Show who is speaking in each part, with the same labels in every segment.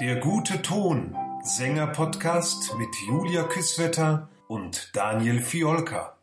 Speaker 1: Der gute Ton, Sänger-Podcast mit Julia Küsswetter und Daniel Fiolka.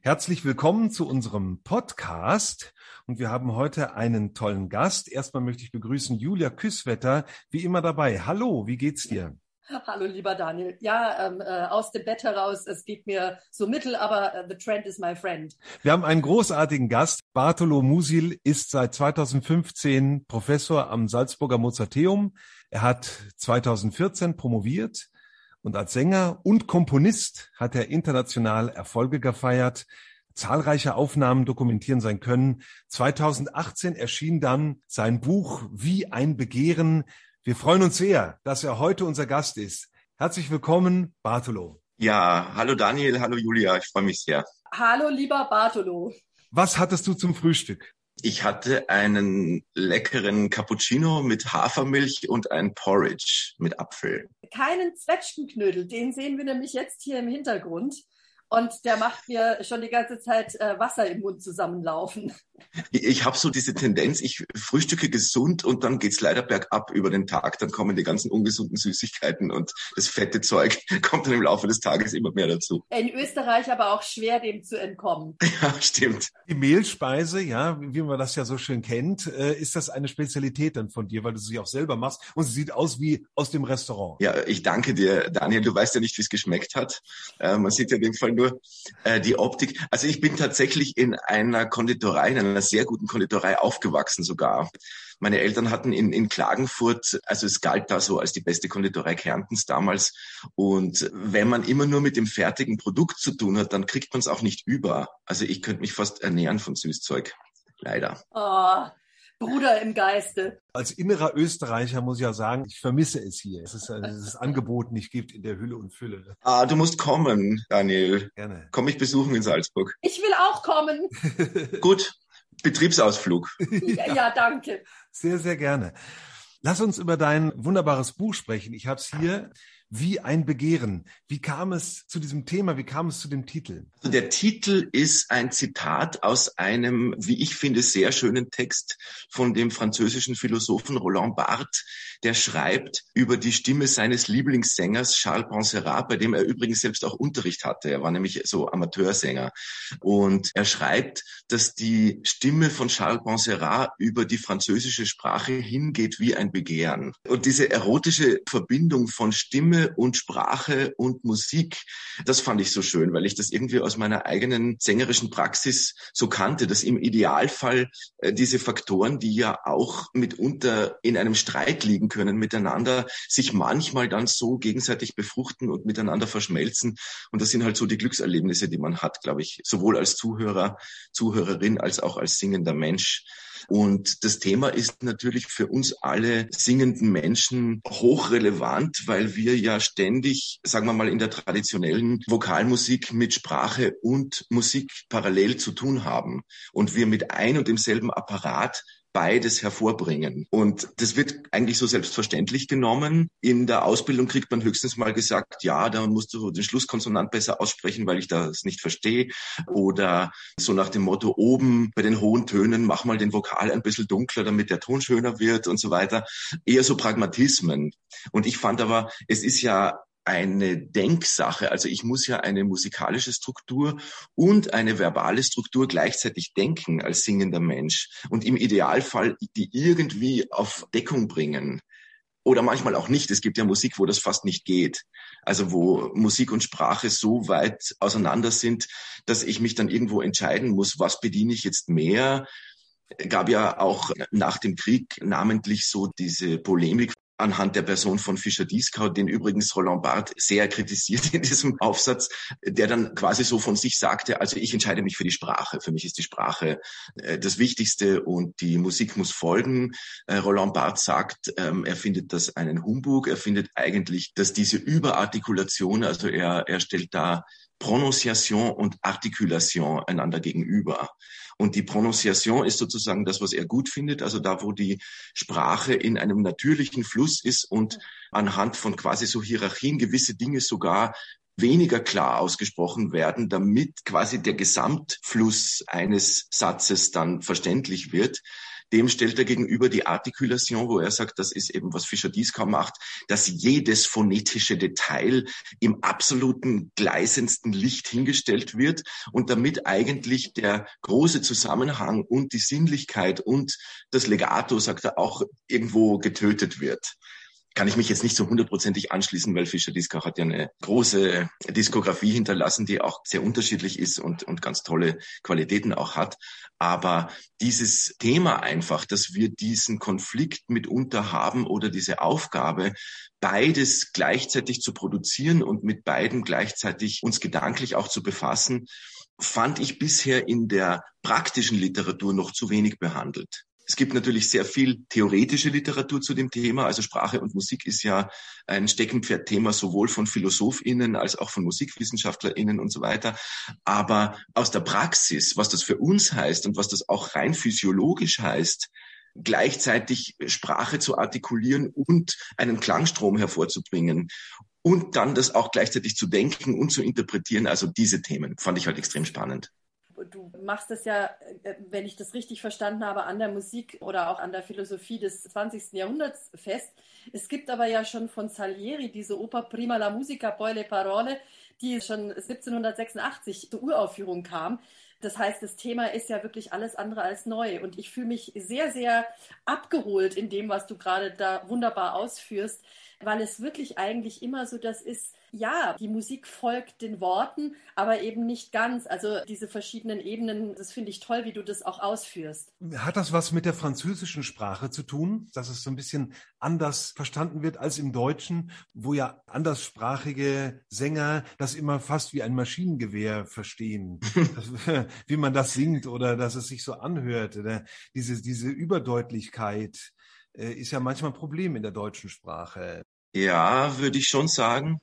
Speaker 2: Herzlich willkommen zu unserem Podcast. Und wir haben heute einen tollen Gast. Erstmal möchte ich begrüßen Julia Küsswetter, wie immer dabei. Hallo, wie geht's dir?
Speaker 3: Hallo, lieber Daniel. Ja, ähm, äh, aus dem Bett heraus, es geht mir so mittel, aber äh, the trend is my friend.
Speaker 2: Wir haben einen großartigen Gast. Bartolo Musil ist seit 2015 Professor am Salzburger Mozarteum. Er hat 2014 promoviert und als Sänger und Komponist hat er international Erfolge gefeiert. Zahlreiche Aufnahmen dokumentieren sein Können. 2018 erschien dann sein Buch Wie ein Begehren, wir freuen uns sehr, dass er heute unser Gast ist. Herzlich willkommen, Bartolo.
Speaker 4: Ja, hallo Daniel, hallo Julia, ich freue mich sehr.
Speaker 3: Hallo lieber Bartolo.
Speaker 2: Was hattest du zum Frühstück?
Speaker 4: Ich hatte einen leckeren Cappuccino mit Hafermilch und ein Porridge mit Apfel.
Speaker 3: Keinen Zwetschgenknödel, den sehen wir nämlich jetzt hier im Hintergrund. Und der macht mir schon die ganze Zeit äh, Wasser im Mund zusammenlaufen.
Speaker 4: Ich, habe so diese Tendenz, ich frühstücke gesund und dann geht's leider bergab über den Tag. Dann kommen die ganzen ungesunden Süßigkeiten und das fette Zeug kommt dann im Laufe des Tages immer mehr dazu.
Speaker 3: In Österreich aber auch schwer dem zu entkommen.
Speaker 4: Ja, stimmt.
Speaker 2: Die Mehlspeise, ja, wie man das ja so schön kennt, äh, ist das eine Spezialität dann von dir, weil du sie auch selber machst und sie sieht aus wie aus dem Restaurant.
Speaker 4: Ja, ich danke dir, Daniel. Du weißt ja nicht, wie es geschmeckt hat. Äh, man sieht ja in dem Fall nur äh, die Optik. Also ich bin tatsächlich in einer Konditorei, in einer sehr guten Konditorei aufgewachsen sogar. Meine Eltern hatten in, in Klagenfurt, also es galt da so als die beste Konditorei Kärntens damals. Und wenn man immer nur mit dem fertigen Produkt zu tun hat, dann kriegt man es auch nicht über. Also ich könnte mich fast ernähren von Süßzeug. Leider.
Speaker 3: Oh, Bruder im Geiste.
Speaker 2: Als innerer Österreicher muss ich ja sagen, ich vermisse es hier. Es ist dieses Angebot nicht gibt in der Hülle und Fülle.
Speaker 4: Ah, du musst kommen, Daniel.
Speaker 2: Gerne.
Speaker 4: Komm mich besuchen in Salzburg.
Speaker 3: Ich will auch kommen.
Speaker 4: Gut, Betriebsausflug.
Speaker 3: ja, ja, danke.
Speaker 2: Sehr, sehr gerne. Lass uns über dein wunderbares Buch sprechen. Ich habe es hier wie ein Begehren. Wie kam es zu diesem Thema? Wie kam es zu dem Titel?
Speaker 4: Also der Titel ist ein Zitat aus einem, wie ich finde, sehr schönen Text von dem französischen Philosophen Roland Barthes, der schreibt über die Stimme seines Lieblingssängers Charles Bonserrat, bei dem er übrigens selbst auch Unterricht hatte. Er war nämlich so Amateursänger. Und er schreibt, dass die Stimme von Charles Bonserrat über die französische Sprache hingeht wie ein Begehren. Und diese erotische Verbindung von Stimme und Sprache und Musik. Das fand ich so schön, weil ich das irgendwie aus meiner eigenen sängerischen Praxis so kannte, dass im Idealfall äh, diese Faktoren, die ja auch mitunter in einem Streit liegen können miteinander, sich manchmal dann so gegenseitig befruchten und miteinander verschmelzen. Und das sind halt so die Glückserlebnisse, die man hat, glaube ich, sowohl als Zuhörer, Zuhörerin als auch als singender Mensch. Und das Thema ist natürlich für uns alle singenden Menschen hochrelevant, weil wir ja ständig, sagen wir mal, in der traditionellen Vokalmusik mit Sprache und Musik parallel zu tun haben. Und wir mit ein und demselben Apparat beides hervorbringen. Und das wird eigentlich so selbstverständlich genommen. In der Ausbildung kriegt man höchstens mal gesagt, ja, da musst du den Schlusskonsonant besser aussprechen, weil ich das nicht verstehe. Oder so nach dem Motto, oben bei den hohen Tönen mach mal den Vokal ein bisschen dunkler, damit der Ton schöner wird und so weiter. Eher so Pragmatismen. Und ich fand aber, es ist ja eine Denksache. Also ich muss ja eine musikalische Struktur und eine verbale Struktur gleichzeitig denken als singender Mensch und im Idealfall die irgendwie auf Deckung bringen. Oder manchmal auch nicht. Es gibt ja Musik, wo das fast nicht geht. Also wo Musik und Sprache so weit auseinander sind, dass ich mich dann irgendwo entscheiden muss, was bediene ich jetzt mehr, gab ja auch nach dem Krieg namentlich so diese Polemik anhand der Person von Fischer Dieskau, den übrigens Roland Barthes sehr kritisiert in diesem Aufsatz, der dann quasi so von sich sagte, also ich entscheide mich für die Sprache. Für mich ist die Sprache äh, das Wichtigste und die Musik muss folgen. Äh, Roland Barthes sagt, ähm, er findet das einen Humbug. Er findet eigentlich, dass diese Überartikulation, also er, er stellt da Prononciation und Artikulation einander gegenüber. Und die Prononciation ist sozusagen das, was er gut findet, also da, wo die Sprache in einem natürlichen Fluss ist und anhand von quasi so Hierarchien gewisse Dinge sogar weniger klar ausgesprochen werden, damit quasi der Gesamtfluss eines Satzes dann verständlich wird Dem stellt er gegenüber die Artikulation, wo er sagt, das ist eben, was Fischer-Dieskau macht, dass jedes phonetische Detail im absoluten gleisendsten Licht hingestellt wird und damit eigentlich der große Zusammenhang und die Sinnlichkeit und das Legato, sagt er, auch irgendwo getötet wird kann ich mich jetzt nicht so hundertprozentig anschließen, weil Fischer Dieskau hat ja eine große Diskografie hinterlassen, die auch sehr unterschiedlich ist und, und ganz tolle Qualitäten auch hat. Aber dieses Thema einfach, dass wir diesen Konflikt mitunter haben oder diese Aufgabe, beides gleichzeitig zu produzieren und mit beiden gleichzeitig uns gedanklich auch zu befassen, fand ich bisher in der praktischen Literatur noch zu wenig behandelt. Es gibt natürlich sehr viel theoretische Literatur zu dem Thema. Also Sprache und Musik ist ja ein Steckenpferdthema sowohl von PhilosophInnen als auch von MusikwissenschaftlerInnen und so weiter. Aber aus der Praxis, was das für uns heißt und was das auch rein physiologisch heißt, gleichzeitig Sprache zu artikulieren und einen Klangstrom hervorzubringen und dann das auch gleichzeitig zu denken und zu interpretieren. Also diese Themen fand ich halt extrem spannend
Speaker 3: du machst es ja, äh, wenn ich das richtig verstanden habe, an der Musik oder auch an der Philosophie des 20. Jahrhunderts fest. Es gibt aber ja schon von Salieri diese Oper Prima la musica, poi le parole, die schon 1786 zur Uraufführung kam. Das heißt, das Thema ist ja wirklich alles andere als neu. Und ich fühle mich sehr, sehr abgeholt in dem, was du gerade da wunderbar ausführst, weil es wirklich eigentlich immer so das ist, ja, die Musik folgt den Worten, aber eben nicht ganz. Also diese verschiedenen Ebenen, das finde ich toll, wie du das auch ausführst.
Speaker 2: Hat das was mit der französischen Sprache zu tun, dass es so ein bisschen anders verstanden wird als im Deutschen, wo ja anderssprachige Sänger das immer fast wie ein Maschinengewehr verstehen, wie man das singt oder dass es sich so anhört. Oder diese, diese Überdeutlichkeit äh, ist ja manchmal ein Problem in der deutschen Sprache.
Speaker 4: Ja, würde ich schon sagen.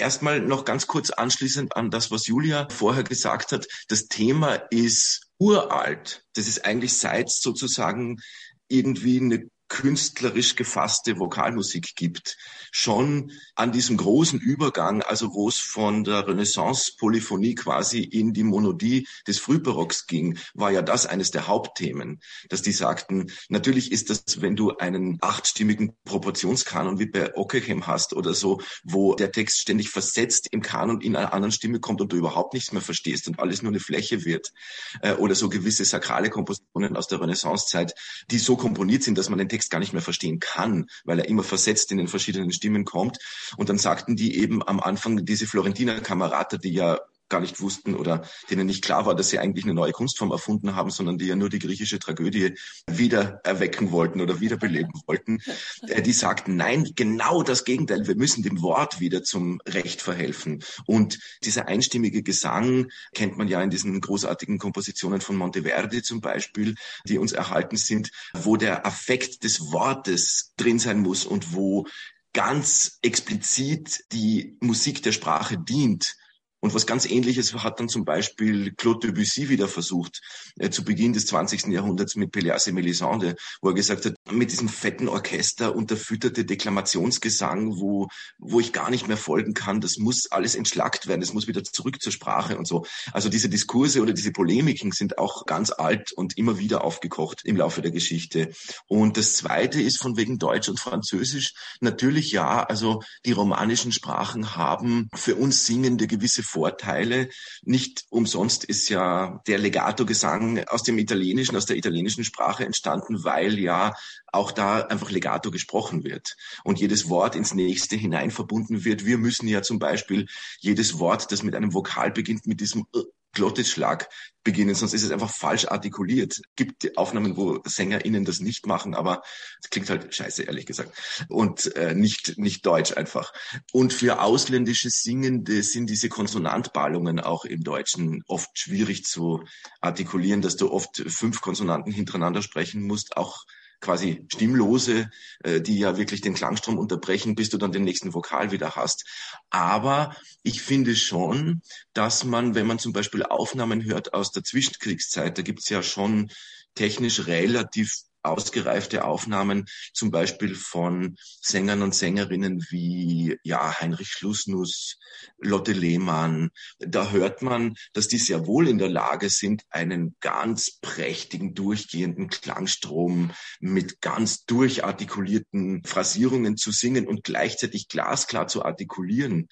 Speaker 4: Erstmal noch ganz kurz anschließend an das, was Julia vorher gesagt hat. Das Thema ist uralt. Das ist eigentlich seit sozusagen irgendwie eine künstlerisch gefasste Vokalmusik gibt. Schon an diesem großen Übergang, also wo es von der Renaissance-Polyphonie quasi in die Monodie des Frühbarocks ging, war ja das eines der Hauptthemen, dass die sagten, natürlich ist das, wenn du einen achtstimmigen Proportionskanon wie bei Ockeghem hast oder so, wo der Text ständig versetzt im Kanon in einer anderen Stimme kommt und du überhaupt nichts mehr verstehst und alles nur eine Fläche wird, äh, oder so gewisse sakrale Kompositionen aus der Renaissancezeit, die so komponiert sind, dass man den Text Text gar nicht mehr verstehen kann, weil er immer versetzt in den verschiedenen Stimmen kommt. Und dann sagten die eben am Anfang diese Florentiner Kamerata, die ja gar nicht wussten oder denen nicht klar war, dass sie eigentlich eine neue Kunstform erfunden haben, sondern die ja nur die griechische Tragödie wieder erwecken wollten oder wiederbeleben wollten. Äh, die sagten, nein, genau das Gegenteil, wir müssen dem Wort wieder zum Recht verhelfen. Und dieser einstimmige Gesang kennt man ja in diesen großartigen Kompositionen von Monteverdi zum Beispiel, die uns erhalten sind, wo der Affekt des Wortes drin sein muss und wo ganz explizit die Musik der Sprache dient und was ganz Ähnliches hat dann zum Beispiel Claude Debussy wieder versucht, äh, zu Beginn des 20. Jahrhunderts mit Pelléas et Mélisande, wo er gesagt hat, mit diesem fetten Orchester unterfütterte Deklamationsgesang, wo, wo ich gar nicht mehr folgen kann, das muss alles entschlackt werden, das muss wieder zurück zur Sprache und so. Also diese Diskurse oder diese Polemiken sind auch ganz alt und immer wieder aufgekocht im Laufe der Geschichte. Und das Zweite ist von wegen Deutsch und Französisch. Natürlich ja, also die romanischen Sprachen haben für uns Singende gewisse Vorteile. Nicht umsonst ist ja der Legato-Gesang aus dem Italienischen, aus der italienischen Sprache entstanden, weil ja auch da einfach Legato gesprochen wird und jedes Wort ins nächste hinein verbunden wird. Wir müssen ja zum Beispiel jedes Wort, das mit einem Vokal beginnt, mit diesem Glottisschlag beginnen, sonst ist es einfach falsch artikuliert. Gibt Aufnahmen, wo SängerInnen das nicht machen, aber es klingt halt scheiße, ehrlich gesagt. Und äh, nicht, nicht deutsch einfach. Und für ausländische Singende sind diese Konsonantballungen auch im Deutschen oft schwierig zu artikulieren, dass du oft fünf Konsonanten hintereinander sprechen musst, auch quasi Stimmlose, äh, die ja wirklich den Klangstrom unterbrechen, bis du dann den nächsten Vokal wieder hast. Aber ich finde schon, dass man, wenn man zum Beispiel Aufnahmen hört aus der Zwischenkriegszeit, da gibt's ja schon technisch relativ ausgereifte Aufnahmen, zum Beispiel von Sängern und Sängerinnen wie ja Heinrich Schlussnuss, Lotte Lehmann. Da hört man, dass die sehr wohl in der Lage sind, einen ganz prächtigen, durchgehenden Klangstrom mit ganz durchartikulierten Phrasierungen zu singen und gleichzeitig glasklar zu artikulieren.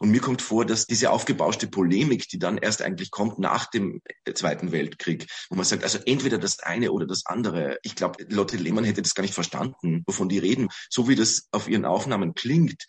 Speaker 4: Und mir kommt vor, dass diese aufgebauschte Polemik, die dann erst eigentlich kommt nach dem Zweiten Weltkrieg, wo man sagt, also entweder das eine oder das andere. Ich glaube, Lotte Lehmann hätte das gar nicht verstanden, wovon die reden. So wie das auf ihren Aufnahmen klingt,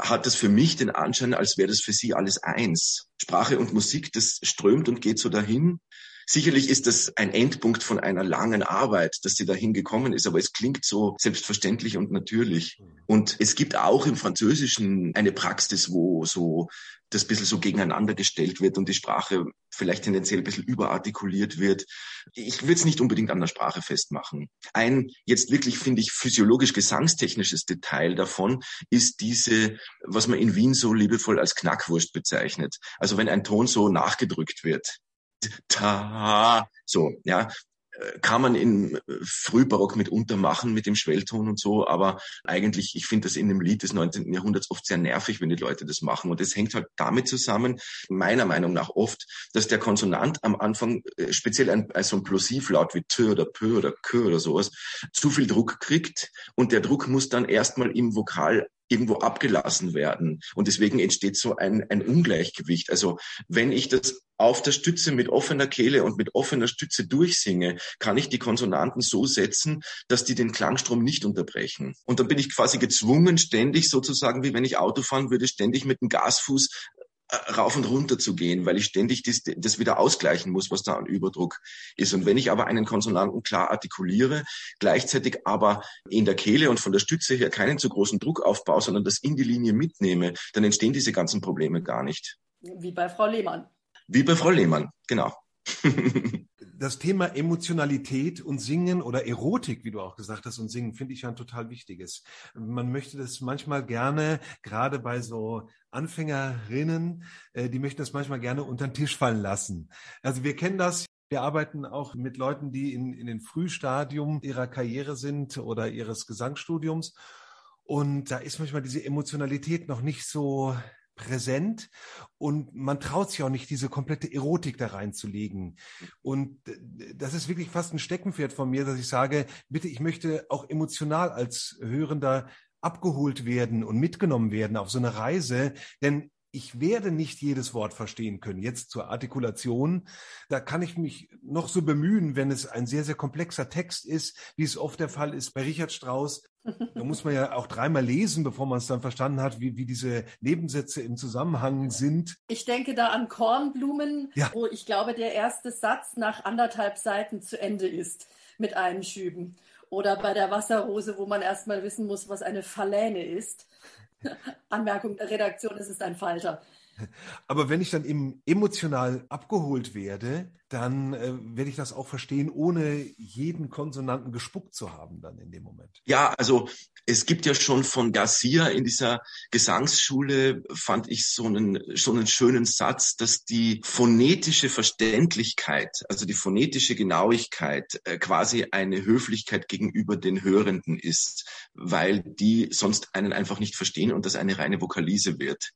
Speaker 4: hat das für mich den Anschein, als wäre das für sie alles eins. Sprache und Musik, das strömt und geht so dahin. Sicherlich ist das ein Endpunkt von einer langen Arbeit, dass sie dahin gekommen ist, aber es klingt so selbstverständlich und natürlich. Und es gibt auch im Französischen eine Praxis, wo so das bisschen so gegeneinander gestellt wird und die Sprache vielleicht tendenziell ein bisschen überartikuliert wird. Ich will es nicht unbedingt an der Sprache festmachen. Ein jetzt wirklich, finde ich, physiologisch gesangstechnisches Detail davon ist diese, was man in Wien so liebevoll als Knackwurst bezeichnet. Also wenn ein Ton so nachgedrückt wird ta, so, ja, kann man in Frühbarock mitunter machen mit dem Schwellton und so, aber eigentlich, ich finde das in dem Lied des 19. Jahrhunderts oft sehr nervig, wenn die Leute das machen. Und das hängt halt damit zusammen, meiner Meinung nach oft, dass der Konsonant am Anfang, äh, speziell ein, also ein Plosivlaut wie T oder P oder K oder sowas, zu viel Druck kriegt und der Druck muss dann erstmal im Vokal irgendwo abgelassen werden. Und deswegen entsteht so ein, ein Ungleichgewicht. Also wenn ich das auf der Stütze mit offener Kehle und mit offener Stütze durchsinge, kann ich die Konsonanten so setzen, dass die den Klangstrom nicht unterbrechen. Und dann bin ich quasi gezwungen, ständig sozusagen, wie wenn ich Auto fahren würde, ständig mit dem Gasfuß rauf und runter zu gehen, weil ich ständig das, das wieder ausgleichen muss, was da an Überdruck ist. Und wenn ich aber einen Konsonanten klar artikuliere, gleichzeitig aber in der Kehle und von der Stütze her keinen zu großen Druck aufbaue, sondern das in die Linie mitnehme, dann entstehen diese ganzen Probleme gar nicht.
Speaker 3: Wie bei Frau Lehmann.
Speaker 4: Wie bei Frau Lehmann, genau.
Speaker 2: das Thema Emotionalität und Singen oder Erotik, wie du auch gesagt hast, und Singen, finde ich ja ein total wichtiges. Man möchte das manchmal gerne, gerade bei so Anfängerinnen, äh, die möchten das manchmal gerne unter den Tisch fallen lassen. Also wir kennen das. Wir arbeiten auch mit Leuten, die in, in den Frühstadium ihrer Karriere sind oder ihres Gesangsstudiums. Und da ist manchmal diese Emotionalität noch nicht so präsent und man traut sich auch nicht, diese komplette Erotik da reinzulegen. Und das ist wirklich fast ein Steckenpferd von mir, dass ich sage, bitte, ich möchte auch emotional als Hörender abgeholt werden und mitgenommen werden auf so eine Reise, denn ich werde nicht jedes Wort verstehen können. Jetzt zur Artikulation, da kann ich mich noch so bemühen, wenn es ein sehr, sehr komplexer Text ist, wie es oft der Fall ist bei Richard Strauss. Da muss man ja auch dreimal lesen, bevor man es dann verstanden hat, wie, wie diese Nebensätze im Zusammenhang sind.
Speaker 3: Ich denke da an Kornblumen, ja. wo ich glaube, der erste Satz nach anderthalb Seiten zu Ende ist mit Einschüben. Oder bei der Wasserrose, wo man erstmal wissen muss, was eine Phaläne ist. Anmerkung der Redaktion, es ist ein Falter.
Speaker 2: Aber wenn ich dann eben emotional abgeholt werde, dann äh, werde ich das auch verstehen, ohne jeden Konsonanten gespuckt zu haben dann in dem Moment.
Speaker 4: Ja, also es gibt ja schon von Garcia in dieser Gesangsschule, fand ich so einen, so einen schönen Satz, dass die phonetische Verständlichkeit, also die phonetische Genauigkeit äh, quasi eine Höflichkeit gegenüber den Hörenden ist, weil die sonst einen einfach nicht verstehen und das eine reine Vokalise wird.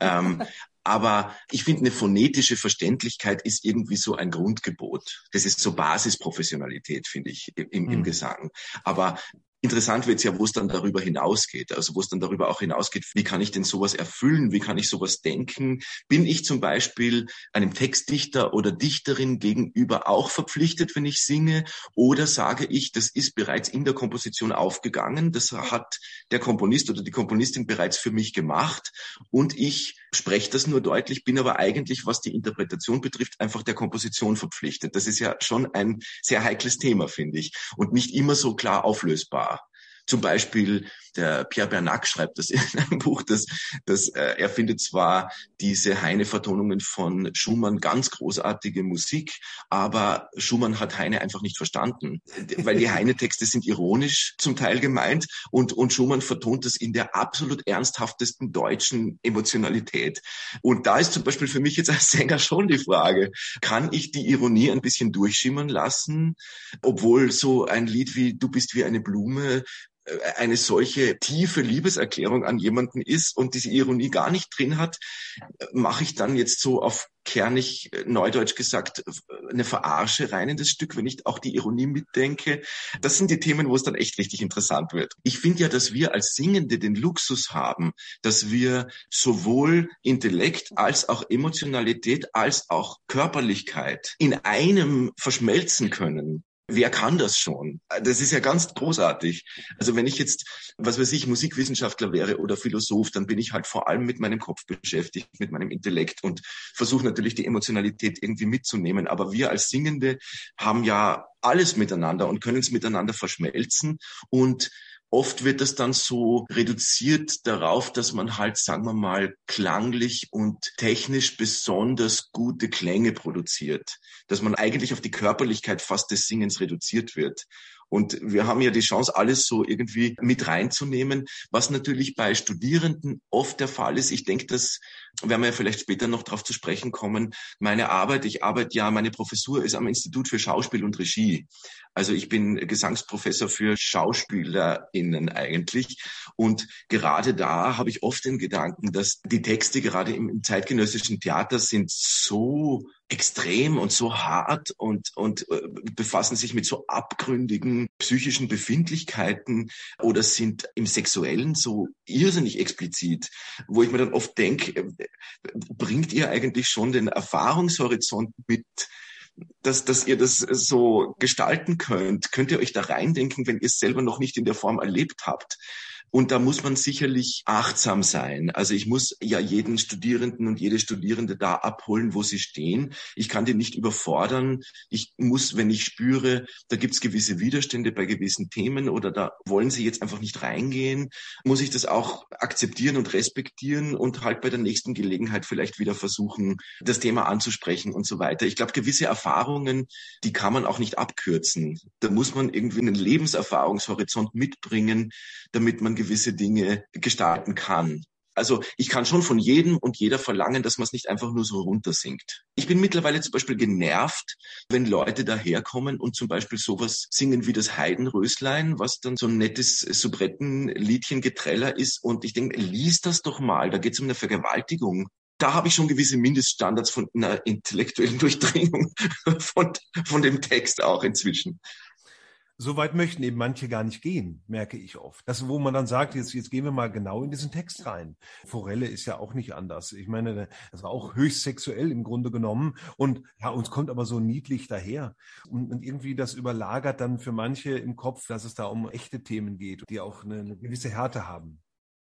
Speaker 4: Ähm, aber ich finde, eine phonetische Verständlichkeit ist irgendwie so ein Grundgebot. Das ist so Basisprofessionalität, finde ich, im, im mhm. Gesang. Aber Interessant wird es ja, wo es dann darüber hinausgeht. Also wo es dann darüber auch hinausgeht, wie kann ich denn sowas erfüllen? Wie kann ich sowas denken? Bin ich zum Beispiel einem Textdichter oder Dichterin gegenüber auch verpflichtet, wenn ich singe? Oder sage ich, das ist bereits in der Komposition aufgegangen, das hat der Komponist oder die Komponistin bereits für mich gemacht und ich spreche das nur deutlich, bin aber eigentlich, was die Interpretation betrifft, einfach der Komposition verpflichtet. Das ist ja schon ein sehr heikles Thema, finde ich, und nicht immer so klar auflösbar. Zum Beispiel der Pierre Bernac schreibt das in einem Buch, dass, dass äh, er findet zwar diese Heine-Vertonungen von Schumann ganz großartige Musik, aber Schumann hat Heine einfach nicht verstanden, weil die Heine-Texte sind ironisch zum Teil gemeint und, und Schumann vertont das in der absolut ernsthaftesten deutschen Emotionalität. Und da ist zum Beispiel für mich jetzt als Sänger schon die Frage, kann ich die Ironie ein bisschen durchschimmern lassen, obwohl so ein Lied wie Du bist wie eine Blume eine solche tiefe Liebeserklärung an jemanden ist und diese Ironie gar nicht drin hat, mache ich dann jetzt so auf kernig äh, neudeutsch gesagt eine Verarsche rein in das Stück, wenn ich auch die Ironie mitdenke. Das sind die Themen, wo es dann echt richtig interessant wird. Ich finde ja, dass wir als Singende den Luxus haben, dass wir sowohl Intellekt als auch Emotionalität als auch Körperlichkeit in einem verschmelzen können. Wer kann das schon? Das ist ja ganz großartig. Also wenn ich jetzt, was weiß ich, Musikwissenschaftler wäre oder Philosoph, dann bin ich halt vor allem mit meinem Kopf beschäftigt, mit meinem Intellekt und versuche natürlich die Emotionalität irgendwie mitzunehmen. Aber wir als Singende haben ja alles miteinander und können es miteinander verschmelzen und Oft wird das dann so reduziert darauf, dass man halt, sagen wir mal, klanglich und technisch besonders gute Klänge produziert. Dass man eigentlich auf die Körperlichkeit fast des Singens reduziert wird. Und wir haben ja die Chance, alles so irgendwie mit reinzunehmen, was natürlich bei Studierenden oft der Fall ist. Ich denke, das werden wir ja vielleicht später noch darauf zu sprechen kommen. Meine Arbeit, ich arbeite ja, meine Professur ist am Institut für Schauspiel und Regie. Also ich bin Gesangsprofessor für SchauspielerInnen eigentlich. Und gerade da habe ich oft den Gedanken, dass die Texte gerade im, zeitgenössischen Theater sind so extrem und so hart und, und äh, befassen sich mit so abgründigen psychischen Befindlichkeiten oder sind im Sexuellen so irrsinnig explizit, wo ich mir dann oft denke, äh, bringt ihr eigentlich schon den Erfahrungshorizont mit, dass, dass ihr das so gestalten könnt? Könnt ihr euch da reindenken, wenn ihr es selber noch nicht in der Form erlebt habt? Und da muss man sicherlich achtsam sein. Also ich muss ja jeden Studierenden und jede Studierende da abholen, wo sie stehen. Ich kann die nicht überfordern. Ich muss, wenn ich spüre, da gibt es gewisse Widerstände bei gewissen Themen oder da wollen sie jetzt einfach nicht reingehen, muss ich das auch akzeptieren und respektieren und halt bei der nächsten Gelegenheit vielleicht wieder versuchen, das Thema anzusprechen und so weiter. Ich glaube, gewisse Erfahrungen, die kann man auch nicht abkürzen. Da muss man irgendwie einen Lebenserfahrungshorizont mitbringen, damit man gewisse Dinge gestalten kann. Also ich kann schon von jedem und jeder verlangen, dass man es nicht einfach nur so runtersingt. Ich bin mittlerweile zum Beispiel genervt, wenn Leute daherkommen und zum Beispiel sowas singen wie das Heidenröslein, was dann so ein nettes Soubrettenliedchen Getreller ist. Und ich denke, lies das doch mal, da geht es um eine Vergewaltigung da habe ich schon gewisse Mindeststandards von einer intellektuellen Durchdringung von, von dem Text auch inzwischen.
Speaker 2: So weit möchten eben manche gar nicht gehen, merke ich oft. Das, wo man dann sagt, jetzt, jetzt gehen wir mal genau in diesen Text rein. Forelle ist ja auch nicht anders. Ich meine, das war auch höchst sexuell im Grunde genommen. Und ja, uns kommt aber so niedlich daher. Und, und irgendwie das überlagert dann für manche im Kopf, dass es da um echte Themen geht, die auch eine, eine gewisse Härte haben.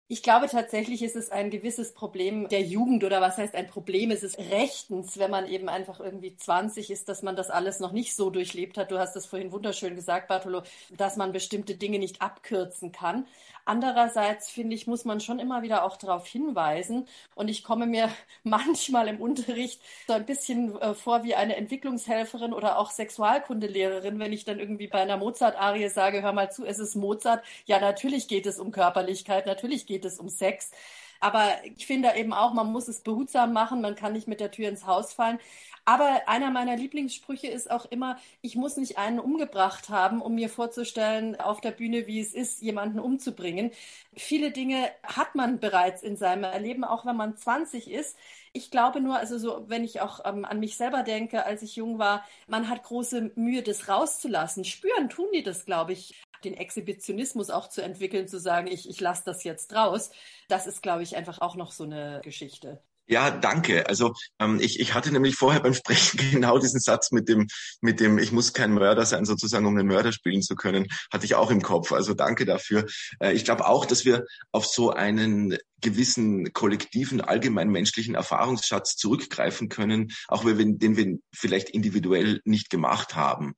Speaker 3: Ich glaube tatsächlich ist es ein gewisses Problem der Jugend oder was heißt ein Problem? Es ist rechtens, wenn man eben einfach irgendwie 20 ist, dass man das alles noch nicht so durchlebt hat. Du hast es vorhin wunderschön gesagt, Bartolo, dass man bestimmte Dinge nicht abkürzen kann. Andererseits finde ich, muss man schon immer wieder auch darauf hinweisen. Und ich komme mir manchmal im Unterricht so ein bisschen äh, vor wie eine Entwicklungshelferin oder auch Sexualkundelehrerin, wenn ich dann irgendwie bei einer Mozart-Arie sage, hör mal zu, es ist Mozart. Ja, natürlich geht es um Körperlichkeit, natürlich geht es um Sex. Aber ich finde eben auch, man muss es behutsam machen, man kann nicht mit der Tür ins Haus fallen. Aber einer meiner Lieblingssprüche ist auch immer, ich muss nicht einen umgebracht haben, um mir vorzustellen auf der Bühne, wie es ist, jemanden umzubringen. Viele Dinge hat man bereits in seinem Erleben, auch wenn man 20 ist. Ich glaube nur, also so, wenn ich auch ähm, an mich selber denke, als ich jung war, man hat große Mühe, das rauszulassen. Spüren tun die das, glaube ich. Den Exhibitionismus auch zu entwickeln, zu sagen, ich, ich lasse das jetzt raus, das ist, glaube ich, einfach auch noch so eine Geschichte.
Speaker 4: Ja, danke. Also ähm, ich, ich hatte nämlich vorher beim Sprechen genau diesen Satz mit dem, mit dem, ich muss kein Mörder sein, sozusagen, um einen Mörder spielen zu können, hatte ich auch im Kopf. Also danke dafür. Äh, ich glaube auch, dass wir auf so einen gewissen kollektiven, allgemein menschlichen Erfahrungsschatz zurückgreifen können, auch wenn wir, den wir vielleicht individuell nicht gemacht haben.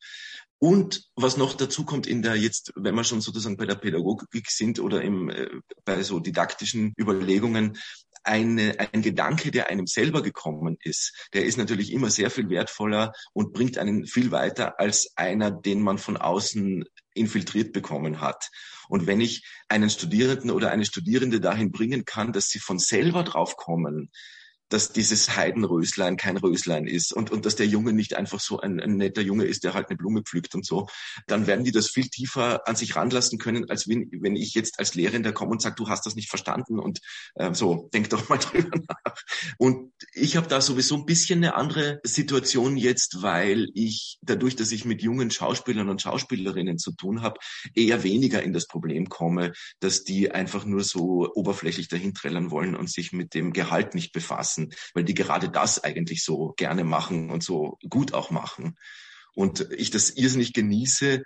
Speaker 4: Und was noch dazu kommt in der jetzt, wenn wir schon sozusagen bei der Pädagogik sind oder im, äh, bei so didaktischen Überlegungen, eine, ein Gedanke, der einem selber gekommen ist, der ist natürlich immer sehr viel wertvoller und bringt einen viel weiter als einer, den man von außen infiltriert bekommen hat. Und wenn ich einen Studierenden oder eine Studierende dahin bringen kann, dass sie von selber drauf kommen, dass dieses Heidenröslein kein Röslein ist und, und dass der Junge nicht einfach so ein, ein netter Junge ist, der halt eine Blume pflückt und so, dann werden die das viel tiefer an sich ranlassen können, als wenn, wenn ich jetzt als Lehrender komme und sage, du hast das nicht verstanden und äh, so, denk doch mal drüber nach. Und ich habe da sowieso ein bisschen eine andere Situation jetzt, weil ich dadurch, dass ich mit jungen Schauspielern und Schauspielerinnen zu tun habe, eher weniger in das Problem komme, dass die einfach nur so oberflächlich dahin trällern wollen und sich mit dem Gehalt nicht befassen lassen, weil die gerade das eigentlich so gerne machen und so gut auch machen. Und ich das irrsinnig genieße,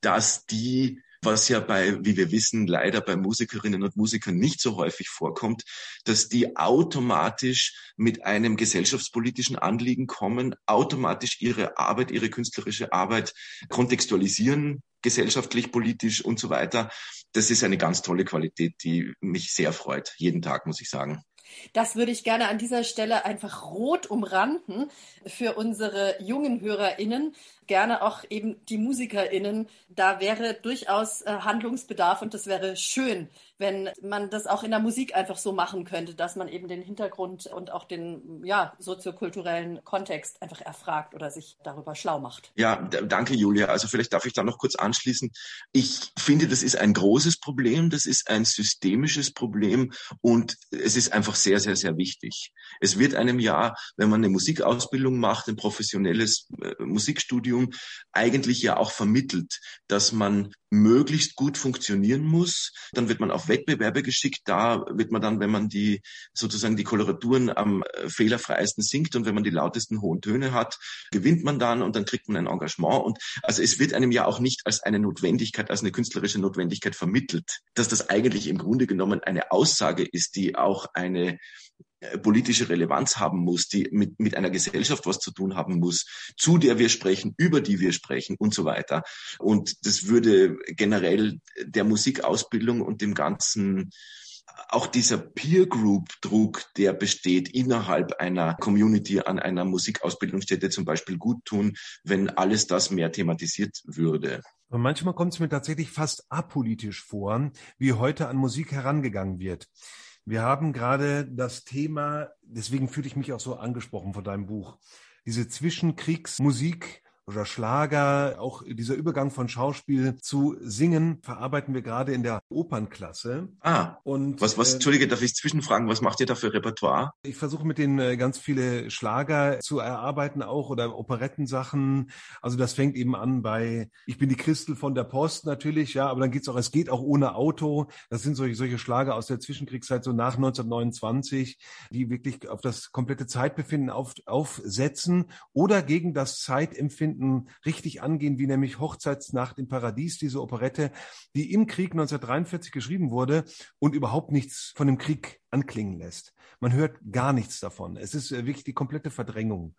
Speaker 4: dass die was ja bei, wie wir wissen, leider bei Musikerinnen und Musikern nicht so häufig vorkommt, dass die automatisch mit einem gesellschaftspolitischen Anliegen kommen, automatisch ihre Arbeit, ihre künstlerische Arbeit kontextualisieren, gesellschaftlich, politisch und so weiter. Das ist eine ganz tolle Qualität, die mich sehr freut, jeden Tag, muss ich sagen.
Speaker 3: Das würde ich gerne an dieser Stelle einfach rot umranden für unsere jungen HörerInnen, gerne auch eben die MusikerInnen. Da wäre durchaus äh, Handlungsbedarf und das wäre schön, wenn man das auch in der Musik einfach so machen könnte, dass man eben den Hintergrund und auch den ja, soziokulturellen Kontext einfach erfragt oder sich darüber schlau macht.
Speaker 4: Ja, danke Julia. Also vielleicht darf ich da noch kurz anschließen. Ich finde, das ist ein großes Problem, das ist ein systemisches Problem und es ist einfach sehr, sehr, sehr wichtig. Es wird einem ja, wenn man eine Musikausbildung macht, ein professionelles äh, Musikstudium, eigentlich ja auch vermittelt, dass man möglichst gut funktionieren muss. Dann wird man auf Wettbewerbe geschickt. Da wird man dann, wenn man die sozusagen die Koloraturen am äh, fehlerfreisten singt und wenn man die lautesten hohen Töne hat, gewinnt man dann und dann kriegt man ein Engagement. Und also es wird einem ja auch nicht als eine Notwendigkeit, als eine künstlerische Notwendigkeit vermittelt, dass das eigentlich im Grunde genommen eine Aussage ist, die auch eine politische Relevanz haben muss, die mit, mit einer Gesellschaft was zu tun haben muss, zu der wir sprechen, über die wir sprechen und so weiter. Und das würde generell der Musikausbildung und dem ganzen auch dieser Peer Group Druck, der besteht innerhalb einer Community an einer Musikausbildungsstätte zum Beispiel gut tun, wenn alles das mehr thematisiert würde.
Speaker 2: Und manchmal kommt es mir tatsächlich fast apolitisch vor, wie heute an Musik herangegangen wird. Wir haben gerade das Thema, deswegen fühle ich mich auch so angesprochen von deinem Buch, diese Zwischenkriegsmusik oder Schlager, auch dieser Übergang von Schauspiel zu Singen verarbeiten wir gerade in der Opernklasse.
Speaker 4: Ah, und was, was, äh, Entschuldige, darf ich zwischenfragen, was macht ihr da für Repertoire?
Speaker 2: Ich versuche mit denen äh, ganz viele Schlager zu erarbeiten auch oder Operettensachen. Also das fängt eben an bei Ich bin die Christel von der Post natürlich, ja, aber dann geht's auch, es geht auch ohne Auto. Das sind solche, solche Schlager aus der Zwischenkriegszeit, so nach 1929, die wirklich auf das komplette Zeitbefinden auf, aufsetzen oder gegen das Zeitempfinden Jahrzehnten richtig angehen, wie nämlich Hochzeitsnacht im Paradies, diese Operette, die im Krieg 1943 geschrieben wurde und überhaupt nichts von dem Krieg anklingen lässt. Man hört gar nichts davon. Es ist äh, wirklich die komplette Verdrängung.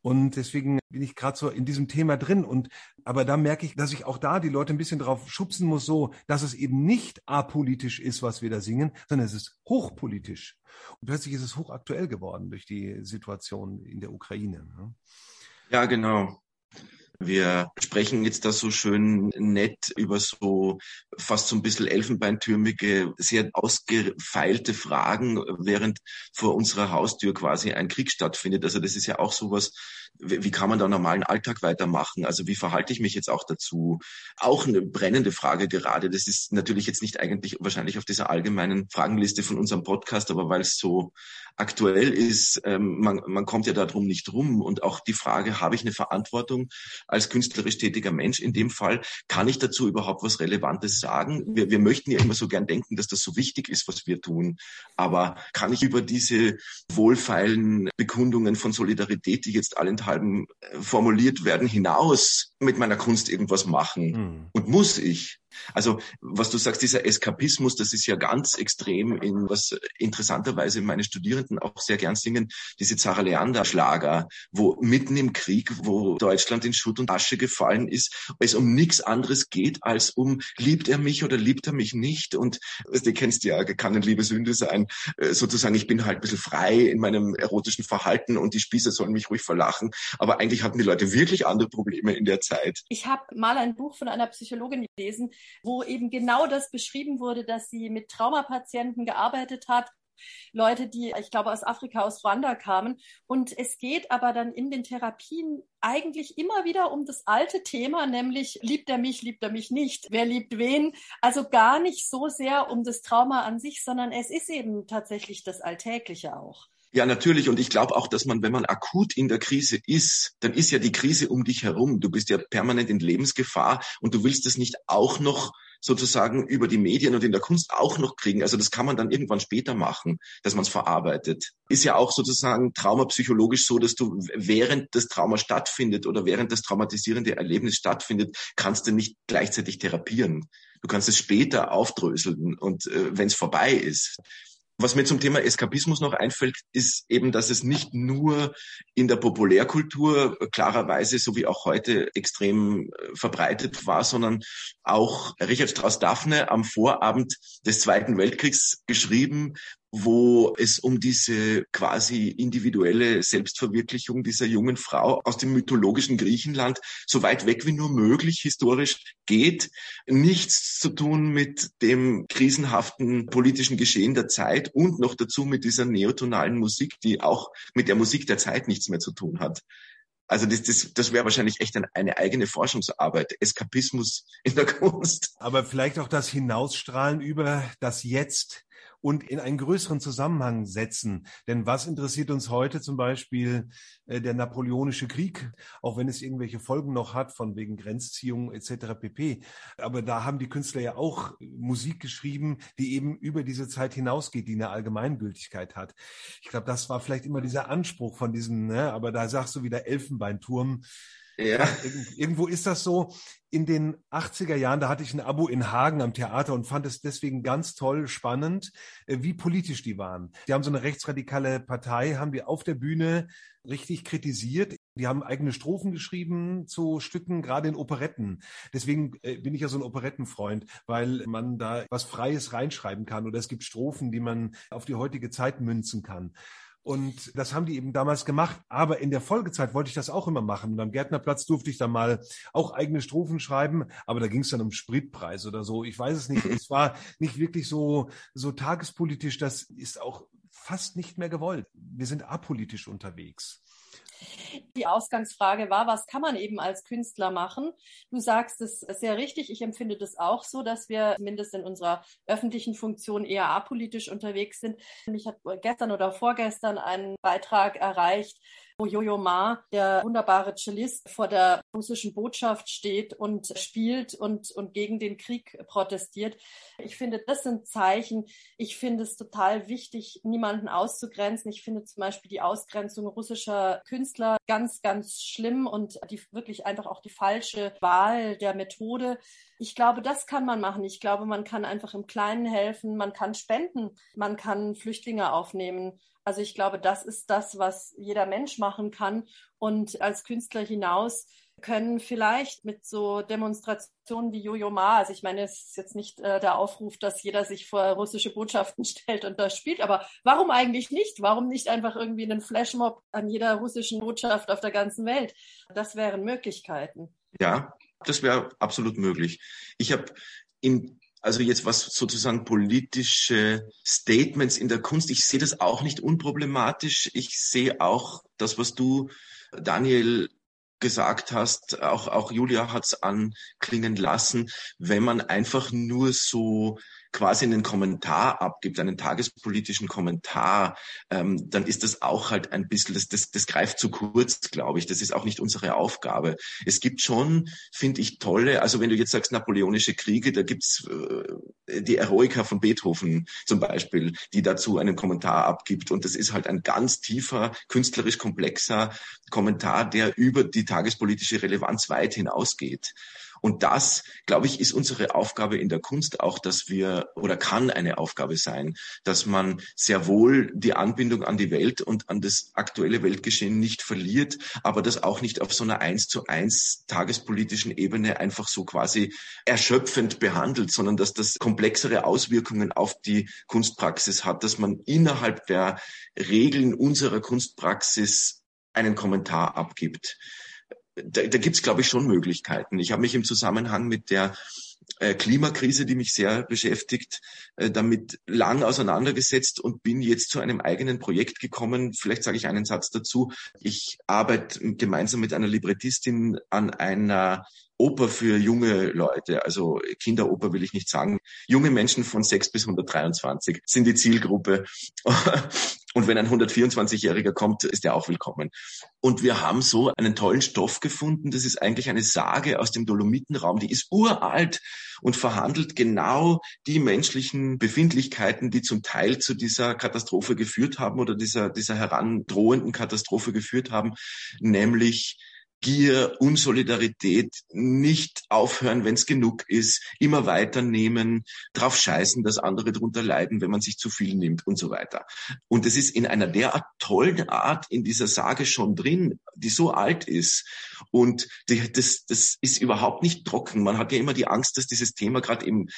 Speaker 2: Und deswegen bin ich gerade so in diesem Thema drin. Und aber da merke ich, dass ich auch da die Leute ein bisschen drauf schubsen muss, so dass es eben nicht apolitisch ist, was wir da singen, sondern es ist hochpolitisch. Und plötzlich ist es hochaktuell geworden durch die Situation in der Ukraine. Ne?
Speaker 4: Ja, genau. Wir sprechen jetzt da so schön nett über so fast so ein bisschen elfenbeintürmige, sehr ausgefeilte Fragen, während vor unserer Haustür quasi ein Krieg stattfindet. Also das ist ja auch sowas, wie kann man da normalen Alltag weitermachen? Also wie verhalte ich mich jetzt auch dazu? Auch eine brennende Frage gerade. Das ist natürlich jetzt nicht eigentlich wahrscheinlich auf dieser allgemeinen Fragenliste von unserem Podcast, aber weil es so aktuell ist, ähm, man, man kommt ja darum nicht rum. Und auch die Frage, habe ich eine Verantwortung als künstlerisch tätiger Mensch? In dem Fall, kann ich dazu überhaupt was Relevantes sagen? Wir, wir möchten ja immer so gern denken, dass das so wichtig ist, was wir tun. Aber kann ich über diese wohlfeilen Bekundungen von Solidarität, die jetzt allen allenthalben äh, formuliert werden, hinaus mit meiner Kunst irgendwas machen. Mhm. Und muss ich. Also was du sagst, dieser Eskapismus, das ist ja ganz extrem in was interessanterweise meine Studierenden auch sehr gern singen, diese Zara Leander Schlager, wo mitten im Krieg, wo Deutschland in Schutt und Asche gefallen ist, es um nichts anderes geht als um liebt er mich oder liebt er mich nicht und du kennst ja, kann eine liebe Sünde sein, äh, sozusagen ich bin halt ein bisschen frei in meinem erotischen Verhalten und die Spießer sollen mich ruhig verlachen, aber eigentlich hatten die Leute wirklich andere Probleme in der Zeit.
Speaker 3: Ich habe mal ein Buch von einer Psychologin gelesen, wo eben genau das beschrieben wurde, dass sie mit Traumapatienten gearbeitet hat Leute, die, ich glaube, aus Afrika, aus Ruanda kamen. Und es geht aber dann in den Therapien eigentlich immer wieder um das alte Thema, nämlich liebt er mich, liebt er mich nicht, wer liebt wen. Also gar nicht so sehr um das Trauma an sich, sondern es ist eben tatsächlich das Alltägliche auch.
Speaker 4: Ja, natürlich. Und ich glaube auch, dass man, wenn man akut in der Krise ist, dann ist ja die Krise um dich herum. Du bist ja permanent in Lebensgefahr und du willst es nicht auch noch sozusagen über die Medien und in der Kunst auch noch kriegen. Also das kann man dann irgendwann später machen, dass man es verarbeitet. Ist ja auch sozusagen traumapsychologisch so, dass du während das Trauma stattfindet oder während das traumatisierende Erlebnis stattfindet, kannst du nicht gleichzeitig therapieren. Du kannst es später aufdröseln und äh, wenn es vorbei ist. Was mir zum Thema Eskapismus noch einfällt, ist eben, dass es nicht nur in der Populärkultur klarerweise, so wie auch heute, extrem äh, verbreitet war, sondern auch Richard Strauss-Daphne am Vorabend des Zweiten Weltkriegs geschrieben, wo es um diese quasi individuelle Selbstverwirklichung dieser jungen Frau aus dem mythologischen Griechenland so weit weg wie nur möglich historisch geht. Nichts zu tun mit dem krisenhaften politischen Geschehen der Zeit und noch dazu mit dieser neotonalen Musik, die auch mit der Musik der Zeit nichts mehr zu tun hat. Also das, das, das wäre wahrscheinlich echt eine, eine eigene Forschungsarbeit, Eskapismus in der Kunst.
Speaker 2: Aber vielleicht auch das Hinausstrahlen über das Jetzt und in einen größeren Zusammenhang setzen. Denn was interessiert uns heute zum Beispiel äh, der Napoleonische Krieg, auch wenn es irgendwelche Folgen noch hat, von wegen Grenzziehung etc. pp. Aber da haben die Künstler ja auch Musik geschrieben, die eben über diese Zeit hinausgeht, die eine Allgemeingültigkeit hat. Ich glaube, das war vielleicht immer dieser Anspruch von diesem, ne? aber da sagst du wieder Elfenbeinturm. Ja. Irgendwo ist das so. In den 80er Jahren, da hatte ich ein Abo in Hagen am Theater und fand es deswegen ganz toll, spannend, äh, wie politisch die waren. Die haben so eine rechtsradikale Partei, haben die auf der Bühne richtig kritisiert. Die haben eigene Strophen geschrieben zu Stücken, gerade in Operetten. Deswegen äh, bin ich ja so ein Operettenfreund, weil man da was Freies reinschreiben kann oder es gibt Strophen, die man auf die heutige Zeit münzen kann. Und das haben die eben damals gemacht. Aber in der Folgezeit wollte ich das auch immer machen. Und am Gärtnerplatz durfte ich dann mal auch eigene Strophen schreiben. Aber da ging es dann um Spritpreis oder so. Ich weiß es nicht. es war nicht wirklich so, so tagespolitisch. Das ist auch fast nicht mehr gewollt. Wir sind apolitisch unterwegs.
Speaker 3: Die Ausgangsfrage war, was kann man eben als Künstler machen? Du sagst es sehr richtig. Ich empfinde das auch so, dass wir zumindest in unserer öffentlichen Funktion eher apolitisch unterwegs sind. Mich hat gestern oder vorgestern einen Beitrag erreicht, wo Jojo Ma, der wunderbare Cellist, vor der russischen Botschaft steht und spielt und, und gegen den Krieg protestiert. Ich finde, das sind Zeichen. Ich finde es total wichtig, niemanden auszugrenzen. Ich finde zum Beispiel die Ausgrenzung russischer Künstler ganz, ganz schlimm und die wirklich einfach auch die falsche Wahl der Methode. Ich glaube, das kann man machen. Ich glaube, man kann einfach im Kleinen helfen. Man kann spenden. Man kann Flüchtlinge aufnehmen. Also ich glaube, das ist das, was jeder Mensch machen kann. Und als Künstler hinaus können vielleicht mit so Demonstrationen wie Jojo Ma, also ich meine, es ist jetzt nicht äh, der Aufruf, dass jeder sich vor russische Botschaften stellt und das spielt, aber warum eigentlich nicht? Warum nicht einfach irgendwie einen Flashmob an jeder russischen Botschaft auf der ganzen Welt? Das wären Möglichkeiten.
Speaker 4: Ja, das wäre absolut möglich. Ich habe in also jetzt was sozusagen politische Statements in der Kunst. Ich sehe das auch nicht unproblematisch. Ich sehe auch das, was du, Daniel, gesagt hast, auch, auch Julia hat es anklingen lassen, wenn man einfach nur so quasi einen Kommentar abgibt, einen tagespolitischen Kommentar, ähm, dann ist das auch halt ein bisschen, das, das, das greift zu kurz, glaube ich. Das ist auch nicht unsere Aufgabe. Es gibt schon, finde ich, tolle, also wenn du jetzt sagst napoleonische Kriege, da gibt's äh, die Eroica von Beethoven zum Beispiel, die dazu einen Kommentar abgibt. Und das ist halt ein ganz tiefer, künstlerisch komplexer Kommentar, der über die tagespolitische Relevanz weit hinausgeht. Und das, glaube ich, ist unsere Aufgabe in der Kunst auch, dass wir oder kann eine Aufgabe sein, dass man sehr wohl die Anbindung an die Welt und an das aktuelle Weltgeschehen nicht verliert, aber das auch nicht auf so einer eins zu eins tagespolitischen Ebene einfach so quasi erschöpfend behandelt, sondern dass das komplexere Auswirkungen auf die Kunstpraxis hat, dass man innerhalb der Regeln unserer Kunstpraxis einen Kommentar abgibt da, da gibt es, glaube ich, schon Möglichkeiten. Ich habe mich im Zusammenhang mit der äh, Klimakrise, die mich sehr beschäftigt, äh, damit lang auseinandergesetzt und bin jetzt zu einem eigenen Projekt gekommen. Vielleicht sage ich einen Satz dazu. Ich arbeite gemeinsam mit einer Librettistin an einer Oper für junge Leute, also Kinderoper will ich nicht sagen. Junge Menschen von 6 bis 123 sind die Zielgruppe. Und wenn ein 124-Jähriger kommt, ist er auch willkommen. Und wir haben so einen tollen Stoff gefunden. Das ist eigentlich eine Sage aus dem Dolomitenraum. Die ist uralt und verhandelt genau die menschlichen Befindlichkeiten, die zum Teil zu dieser Katastrophe geführt haben oder dieser, dieser herandrohenden Katastrophe geführt haben, nämlich Gier, Unsolidarität, nicht aufhören, wenn es genug ist, immer weiternehmen, drauf scheißen, dass andere drunter leiden, wenn man sich zu viel nimmt und so weiter. Und es ist in einer derart tollen Art in dieser Sage schon drin, die so alt ist. Und die, das, das ist überhaupt nicht trocken. Man hat ja immer die Angst, dass dieses Thema gerade im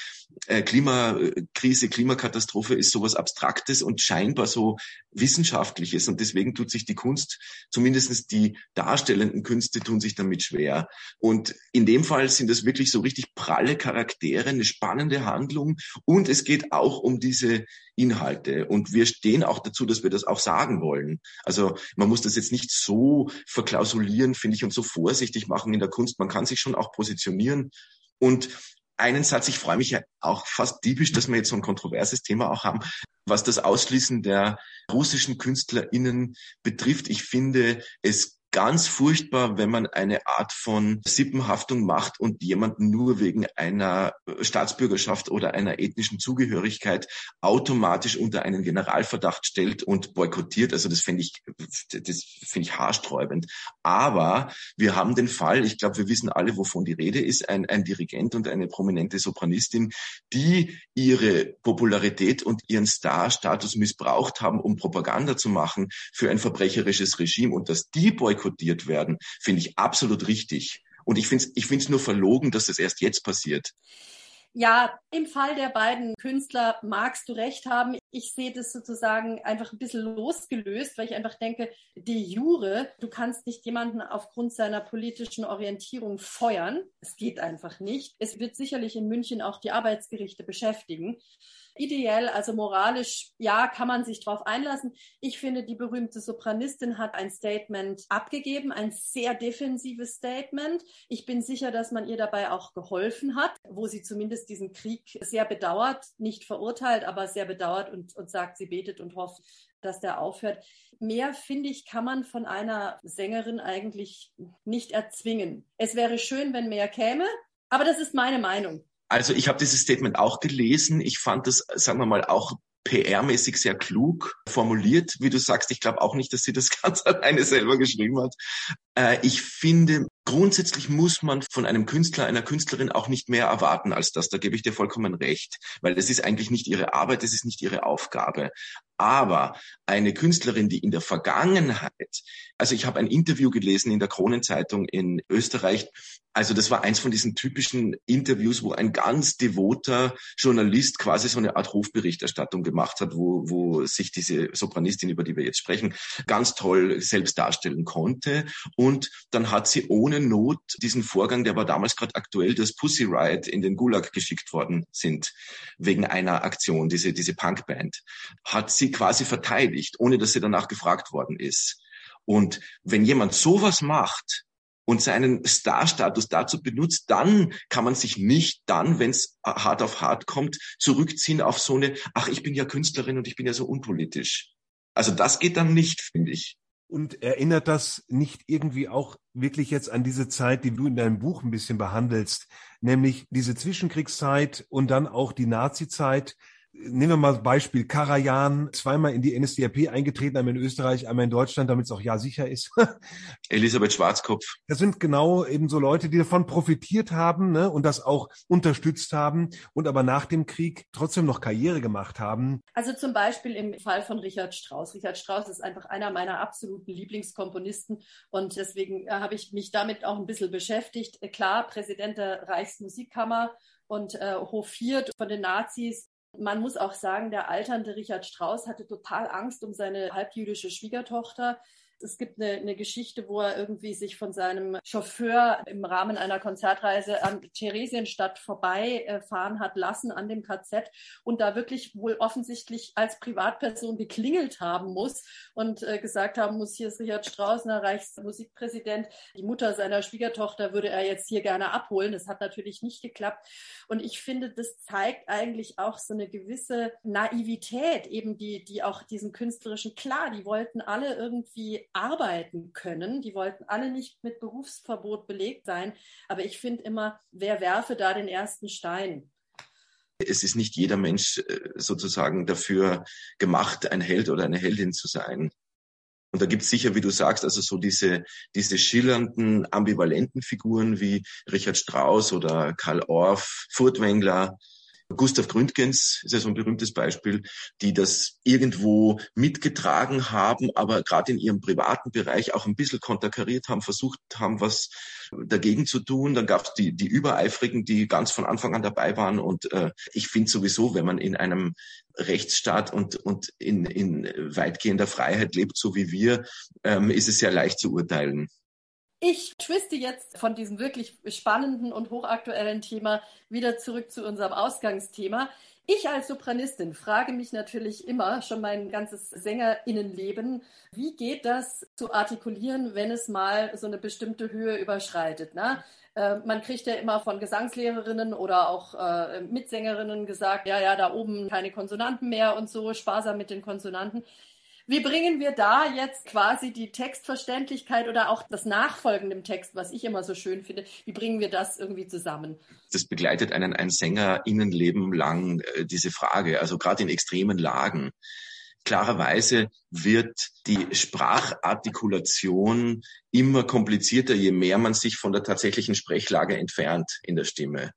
Speaker 4: äh, Klimakrise, Klimakatastrophe ist sowas Abstraktes und scheinbar so Wissenschaftliches. Und deswegen tut sich die Kunst, zumindestens die darstellenden Künste, tun sich damit schwer. Und in dem Fall sind es wirklich so richtig pralle Charaktere, eine spannende Handlung. Und es geht auch um diese Inhalte. Und wir stehen auch dazu, dass wir das auch sagen wollen. Also man muss das jetzt nicht so verklausulieren, finde ich, und so vorsichtig machen in der Kunst. Man kann sich schon auch positionieren. Und einen Satz, ich freue mich ja auch fast typisch, dass wir jetzt so ein kontroverses Thema auch haben, was das Ausschließen der russischen KünstlerInnen betrifft. Ich finde es ganz furchtbar, wenn man eine Art von Sippenhaftung macht und jemanden nur wegen einer Staatsbürgerschaft oder einer ethnischen Zugehörigkeit automatisch unter einen Generalverdacht stellt und boykottiert. Also das finde ich, das finde ich haarsträubend. Aber wir haben den Fall, ich glaube, wir wissen alle, wovon die Rede ist, ein, ein Dirigent und eine prominente Sopranistin, die ihre Popularität und ihren Star-Status missbraucht haben, um Propaganda zu machen für ein verbrecherisches Regime und dass die boykottiert boykottiert werden, finde ich absolut richtig. Und ich finde es ich find's nur verlogen, dass das erst jetzt passiert.
Speaker 3: Ja, im Fall der beiden Künstler magst du recht haben. Ich sehe das sozusagen einfach ein bisschen losgelöst, weil ich einfach denke, die Jure, du kannst nicht jemanden aufgrund seiner politischen Orientierung feuern. Es geht einfach nicht. Es wird sicherlich in München auch die Arbeitsgerichte beschäftigen ideell, also moralisch, ja, kann man sich drauf einlassen. Ich finde, die berühmte Sopranistin hat ein Statement abgegeben, ein sehr defensives Statement. Ich bin sicher, dass man ihr dabei auch geholfen hat, wo sie zumindest diesen Krieg sehr bedauert, nicht verurteilt, aber sehr bedauert und, und sagt, sie betet und hofft, dass der aufhört. Mehr, finde ich, kann man von einer Sängerin eigentlich nicht erzwingen. Es wäre schön, wenn mehr käme, aber das ist meine Meinung.
Speaker 4: Also ich habe dieses Statement auch gelesen. Ich fand das, sagen wir mal, auch PR-mäßig sehr klug formuliert, wie du sagst. Ich glaube auch nicht, dass sie das ganz alleine selber geschrieben hat. Äh, ich finde, grundsätzlich muss man von einem Künstler, einer Künstlerin auch nicht mehr erwarten als das. Da gebe ich dir vollkommen recht, weil das ist eigentlich nicht ihre Arbeit, das ist nicht ihre Aufgabe. Aber eine Künstlerin, die in der Vergangenheit, also ich habe ein Interview gelesen in der Kronenzeitung in Österreich, also das war eins von diesen typischen Interviews, wo ein ganz devoter Journalist quasi so eine Art Hofberichterstattung gemacht hat, wo, wo sich diese Sopranistin, über die wir jetzt sprechen, ganz toll selbst darstellen konnte. Und dann hat sie ohne Not diesen Vorgang, der war damals gerade aktuell, das Pussy Riot in den Gulag geschickt worden sind, wegen einer Aktion, diese, diese Punkband, hat sie quasi verteidigt, ohne dass sie danach gefragt worden ist. Und wenn jemand sowas macht, und seinen Star-Status dazu benutzt, dann kann man sich nicht dann, wenn es hart auf hart kommt, zurückziehen auf so eine, ach, ich bin ja Künstlerin und ich bin ja so unpolitisch. Also das geht dann nicht, finde ich.
Speaker 2: Und erinnert das nicht irgendwie auch wirklich jetzt an diese Zeit, die du in deinem Buch ein bisschen behandelst, nämlich diese Zwischenkriegszeit und dann auch die Nazi-Zeit, Nehmen wir mal Beispiel Karajan, zweimal in die NSDAP eingetreten, einmal in Österreich, einmal in Deutschland, damit es auch ja sicher ist.
Speaker 4: Elisabeth Schwarzkopf.
Speaker 2: Das sind genau eben so Leute, die davon profitiert haben ne, und das auch unterstützt haben und aber nach dem Krieg trotzdem noch Karriere gemacht haben.
Speaker 3: Also zum Beispiel im Fall von Richard Strauss. Richard Strauss ist einfach einer meiner absoluten Lieblingskomponisten und deswegen äh, habe ich mich damit auch ein bisschen beschäftigt. Klar, Präsident der Reichsmusikkammer und äh, hofiert von den Nazis man muss auch sagen, der alternde Richard Strauss hatte total Angst um seine halbjüdische Schwiegertochter. Es gibt eine, eine, Geschichte, wo er irgendwie sich von seinem Chauffeur im Rahmen einer Konzertreise an Theresienstadt vorbeifahren hat lassen an dem KZ und da wirklich wohl offensichtlich als Privatperson geklingelt haben muss und äh, gesagt haben muss, hier ist Richard Straußner, Reichsmusikpräsident. Die Mutter seiner Schwiegertochter würde er jetzt hier gerne abholen. Das hat natürlich nicht geklappt. Und ich finde, das zeigt eigentlich auch so eine gewisse Naivität, eben die, die auch diesen künstlerischen, klar, die wollten alle irgendwie arbeiten können. Die wollten alle nicht mit Berufsverbot belegt sein. Aber ich finde immer, wer werfe da den ersten Stein?
Speaker 4: Es ist nicht jeder Mensch äh, sozusagen dafür gemacht, ein Held oder eine Heldin zu sein. Und da gibt es sicher, wie du sagst, also so diese, diese schillernden, ambivalenten Figuren wie Richard Strauss oder Karl Orff, Furtwängler, Gustav Gründgens ist ja so ein berühmtes Beispiel, die das irgendwo mitgetragen haben, aber gerade in ihrem privaten Bereich auch ein bisschen konterkariert haben, versucht haben, was dagegen zu tun. Dann gab es die, die Übereifrigen, die ganz von Anfang an dabei waren. Und äh, ich finde sowieso, wenn man in einem Rechtsstaat und, und in, in weitgehender Freiheit lebt, so wie wir, ähm, ist es sehr leicht zu urteilen.
Speaker 3: Ich twiste jetzt von diesem wirklich spannenden und hochaktuellen Thema wieder zurück zu unserem Ausgangsthema. Ich als Sopranistin frage mich natürlich immer, schon mein ganzes Sängerinnenleben, wie geht das zu artikulieren, wenn es mal so eine bestimmte Höhe überschreitet? Ne? Äh, man kriegt ja immer von Gesangslehrerinnen oder auch äh, Mitsängerinnen gesagt, ja, ja, da oben keine Konsonanten mehr und so, sparsam mit den Konsonanten. Wie bringen wir da jetzt quasi die Textverständlichkeit oder auch das Nachfolgen dem Text, was ich immer so schön finde, wie bringen wir das irgendwie zusammen?
Speaker 4: Das begleitet einen ein Sängerinnenleben lang, äh, diese Frage, also gerade in extremen Lagen. Klarerweise wird die Sprachartikulation immer komplizierter, je mehr man sich von der tatsächlichen Sprechlage entfernt in der Stimme.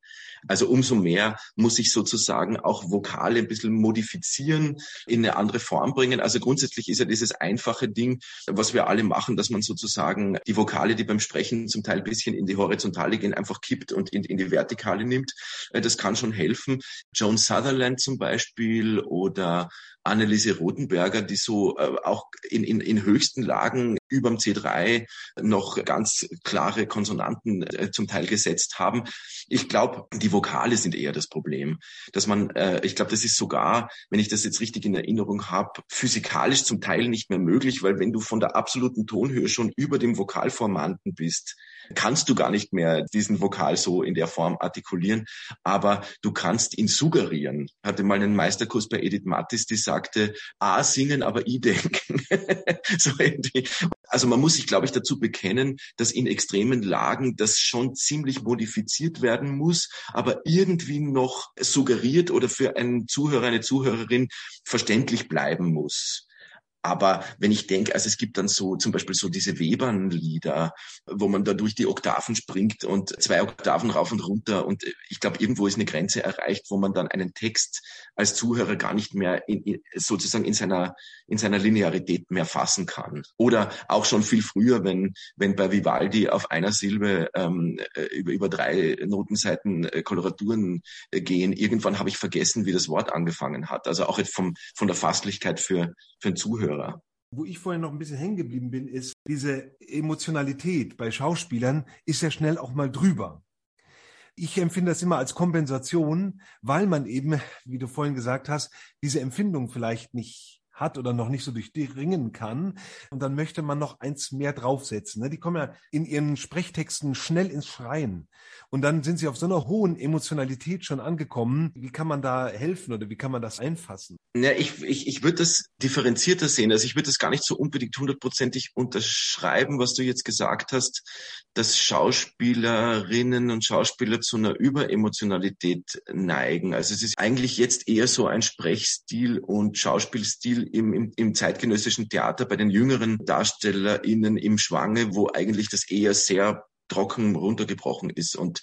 Speaker 4: Also umso mehr muss ich sozusagen auch Vokale ein bisschen modifizieren, in eine andere Form bringen. Also grundsätzlich ist ja dieses einfache Ding, was wir alle machen, dass man sozusagen die Vokale, die beim Sprechen zum Teil ein bisschen in die Horizontale gehen, einfach kippt und in, in die Vertikale nimmt. Äh, das kann schon helfen. Joan Sutherland zum Beispiel oder Anneliese Rotenberger, die so äh, auch in, in, in höchsten Lagen überm C3 noch ganz klare Konsonanten äh, zum Teil gesetzt haben. Ich glaube, die Vokale sind eher das Problem. Dass man, äh, ich glaube, das ist sogar, wenn ich das jetzt richtig in Erinnerung habe, physikalisch zum Teil nicht mehr möglich, weil wenn du von der absoluten Tonhöhe schon über dem Vokalformanten bist, kannst du gar nicht mehr diesen Vokal so in der Form artikulieren, aber du kannst ihn suggerieren. Ich hatte mal einen Meisterkurs bei Edith Mattis, die sagte, A singen, aber I denken. so irgendwie. Also man muss sich, glaube ich, dazu bekennen, dass in extremen Lagen das schon ziemlich modifiziert werden muss, aber irgendwie noch suggeriert oder für einen Zuhörer, eine Zuhörerin verständlich bleiben muss. Aber wenn ich denke, also es gibt dann so zum Beispiel so diese Webern-Lieder, wo man da durch die Oktaven springt und zwei Oktaven rauf und runter und ich glaube, irgendwo ist eine Grenze erreicht, wo man dann einen Text als Zuhörer gar nicht mehr in, in, sozusagen in seiner, in seiner Linearität mehr fassen kann. Oder auch schon viel früher, wenn, wenn bei Vivaldi auf einer Silbe ähm, äh, über, über drei Notenseiten äh, Koloraturen äh, gehen, irgendwann habe ich vergessen, wie das Wort angefangen hat. Also auch jetzt vom, von der Fasslichkeit für, für einen Zuhörer Zuhörer.
Speaker 2: Wo ich vorhin noch ein bisschen hängen geblieben bin, ist, diese Emotionalität bei Schauspielern ist ja schnell auch mal drüber. Ich empfinde das immer als Kompensation, weil man eben, wie du vorhin gesagt hast, diese Empfindung vielleicht nicht hat oder noch nicht so durchdringen kann. Und dann möchte man noch eins mehr draufsetzen. Ne? Die kommen ja in ihren Sprechtexten schnell ins Schreien. Und dann sind sie auf so einer hohen Emotionalität schon angekommen. Wie kann man da helfen oder wie kann man das einfassen?
Speaker 4: Ja, ich, ich, ich würde das differenzierter sehen. Also ich würde das gar nicht so unbedingt hundertprozentig unterschreiben, was du jetzt gesagt hast, dass Schauspielerinnen und Schauspieler zu einer Überemotionalität neigen. Also es ist eigentlich jetzt eher so ein Sprechstil und Schauspielstil im, im, im zeitgenössischen Theater bei den jüngeren DarstellerInnen im Schwange, wo eigentlich das eher sehr trocken runtergebrochen ist. Und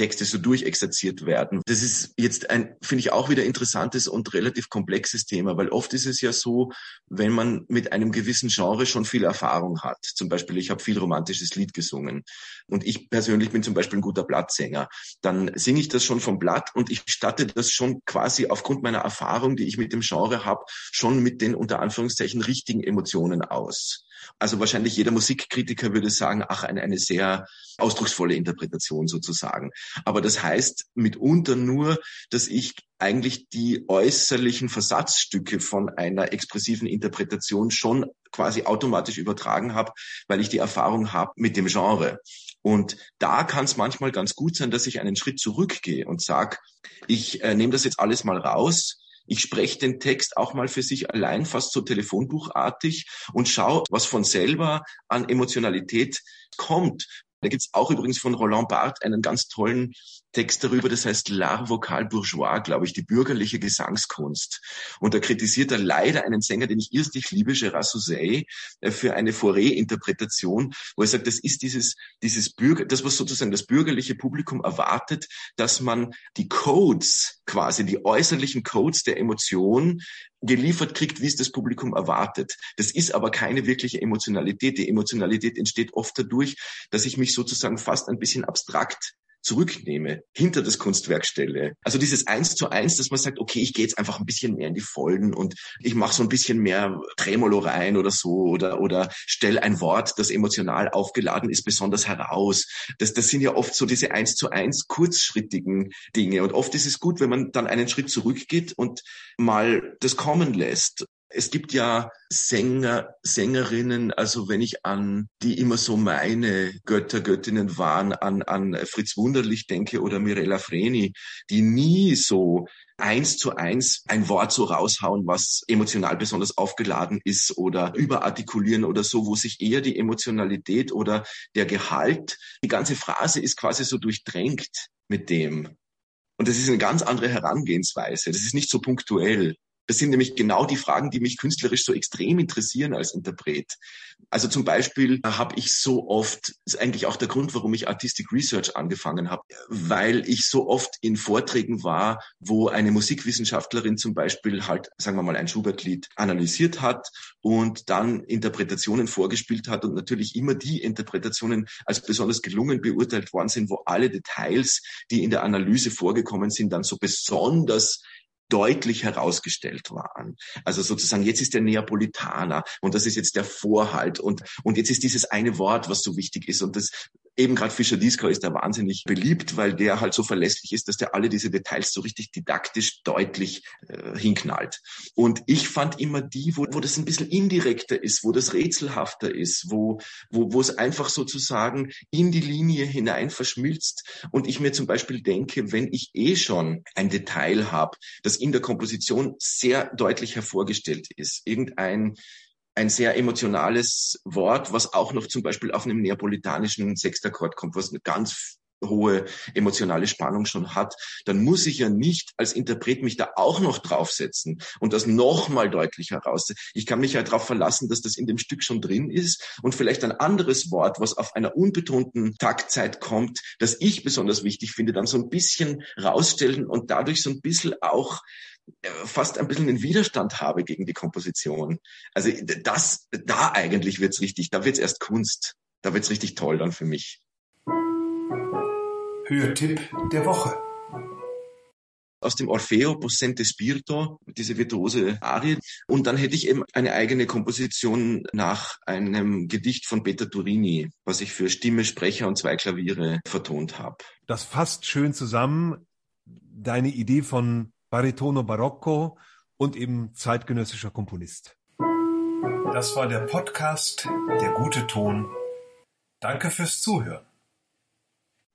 Speaker 4: Texte so durchexerziert werden. Das ist jetzt ein, finde ich, auch wieder interessantes und relativ komplexes Thema, weil oft ist es ja so, wenn man mit einem gewissen Genre schon viel Erfahrung hat. Zum Beispiel, ich habe viel romantisches Lied gesungen und ich persönlich bin zum Beispiel ein guter Blattsänger. Dann singe ich das schon vom Blatt und ich statte das schon quasi aufgrund meiner Erfahrung, die ich mit dem Genre habe, schon mit den unter Anführungszeichen richtigen Emotionen aus. Also wahrscheinlich jeder Musikkritiker würde sagen, ach, eine, eine sehr ausdrucksvolle Interpretation sozusagen. Aber das heißt mitunter nur, dass ich eigentlich die äußerlichen Versatzstücke von einer expressiven Interpretation schon quasi automatisch übertragen habe, weil ich die Erfahrung habe mit dem Genre. Und da kann es manchmal ganz gut sein, dass ich einen Schritt zurückgehe und sage, ich äh, nehme das jetzt alles mal raus, ich spreche den Text auch mal für sich allein, fast so telefonbuchartig und schaue, was von selber an Emotionalität kommt. Da gibt's auch übrigens von Roland Barthes einen ganz tollen Text darüber, das heißt L'art vocal bourgeois, glaube ich, die bürgerliche Gesangskunst. Und da kritisiert er leider einen Sänger, den ich irrsinnig liebe, Gérard Souzey, äh, für eine Fauré-Interpretation, wo er sagt, das ist dieses, dieses Bürger, das, was sozusagen das bürgerliche Publikum erwartet, dass man die Codes, quasi die äußerlichen Codes der Emotion geliefert kriegt, wie es das Publikum erwartet. Das ist aber keine wirkliche Emotionalität. Die Emotionalität entsteht oft dadurch, dass ich mich sozusagen fast ein bisschen abstrakt zurücknehme, hinter das Kunstwerk stelle. Also dieses Eins zu Eins, dass man sagt, okay, ich gehe jetzt einfach ein bisschen mehr in die Folgen und ich mache so ein bisschen mehr Tremolo rein oder so oder oder stell ein Wort, das emotional aufgeladen ist, besonders heraus. Das, das sind ja oft so diese Eins zu Eins kurzschrittigen Dinge und oft ist es gut, wenn man dann einen Schritt zurückgeht und mal das kommen lässt es gibt ja Sänger, Sängerinnen, also wenn ich an die immer so meine Götter, Göttinnen waren, an, an Fritz Wunderlich denke oder Mirella Freni, die nie so eins zu eins ein Wort so raushauen, was emotional besonders aufgeladen ist oder überartikulieren oder so, wo sich eher die Emotionalität oder der Gehalt, die ganze Phrase ist quasi so durchdrängt mit dem. Und das ist eine ganz andere Herangehensweise. Das ist nicht so punktuell. Das sind nämlich genau die Fragen, die mich künstlerisch so extrem interessieren als Interpret. Also zum Beispiel habe ich so oft, ist eigentlich auch der Grund, warum ich Artistic Research angefangen habe, weil ich so oft in Vorträgen war, wo eine Musikwissenschaftlerin zum Beispiel halt, sagen wir mal, ein Schubert-Lied analysiert hat und dann Interpretationen vorgespielt hat und natürlich immer die Interpretationen als besonders gelungen beurteilt worden sind, wo alle Details, die in der Analyse vorgekommen sind, dann so besonders deutlich herausgestellt waren. Also sozusagen, jetzt ist der Neapolitaner und das ist jetzt der Vorhalt und, und jetzt ist dieses eine Wort, was so wichtig ist und das eben gerade Fischer Disco ist da wahnsinnig beliebt, weil der halt so verlässlich ist, dass der alle diese Details so richtig didaktisch deutlich äh, hinknallt. Und ich fand immer die, wo, wo das ein bisschen indirekter ist, wo das rätselhafter ist, wo, wo, wo es einfach sozusagen in die Linie hinein verschmilzt. Und ich mir zum Beispiel denke, wenn ich eh schon ein Detail habe, das in der Komposition sehr deutlich hervorgestellt ist, irgendein ein sehr emotionales Wort, was auch noch zum Beispiel auf einem neapolitanischen Sextakkord kommt, was ganz hohe emotionale Spannung schon hat, dann muss ich ja nicht als Interpret mich da auch noch draufsetzen und das nochmal deutlich heraus. Ich kann mich ja darauf verlassen, dass das in dem Stück schon drin ist und vielleicht ein anderes Wort, was auf einer unbetonten Taktzeit kommt, das ich besonders wichtig finde, dann so ein bisschen rausstellen und dadurch so ein bisschen auch äh, fast ein bisschen einen Widerstand habe gegen die Komposition. Also das, da eigentlich wird's richtig, da wird's erst Kunst. Da wird's richtig toll dann für mich.
Speaker 1: Hörtipp der Woche.
Speaker 4: Aus dem Orfeo Possente Spirito, diese virtuose Arie. Und dann hätte ich eben eine eigene Komposition nach einem Gedicht von Peter Turini, was ich für Stimme, Sprecher und zwei Klaviere vertont habe.
Speaker 2: Das fasst schön zusammen deine Idee von Baritono Barocco
Speaker 5: und eben zeitgenössischer Komponist.
Speaker 2: Das war der Podcast Der gute Ton. Danke fürs Zuhören.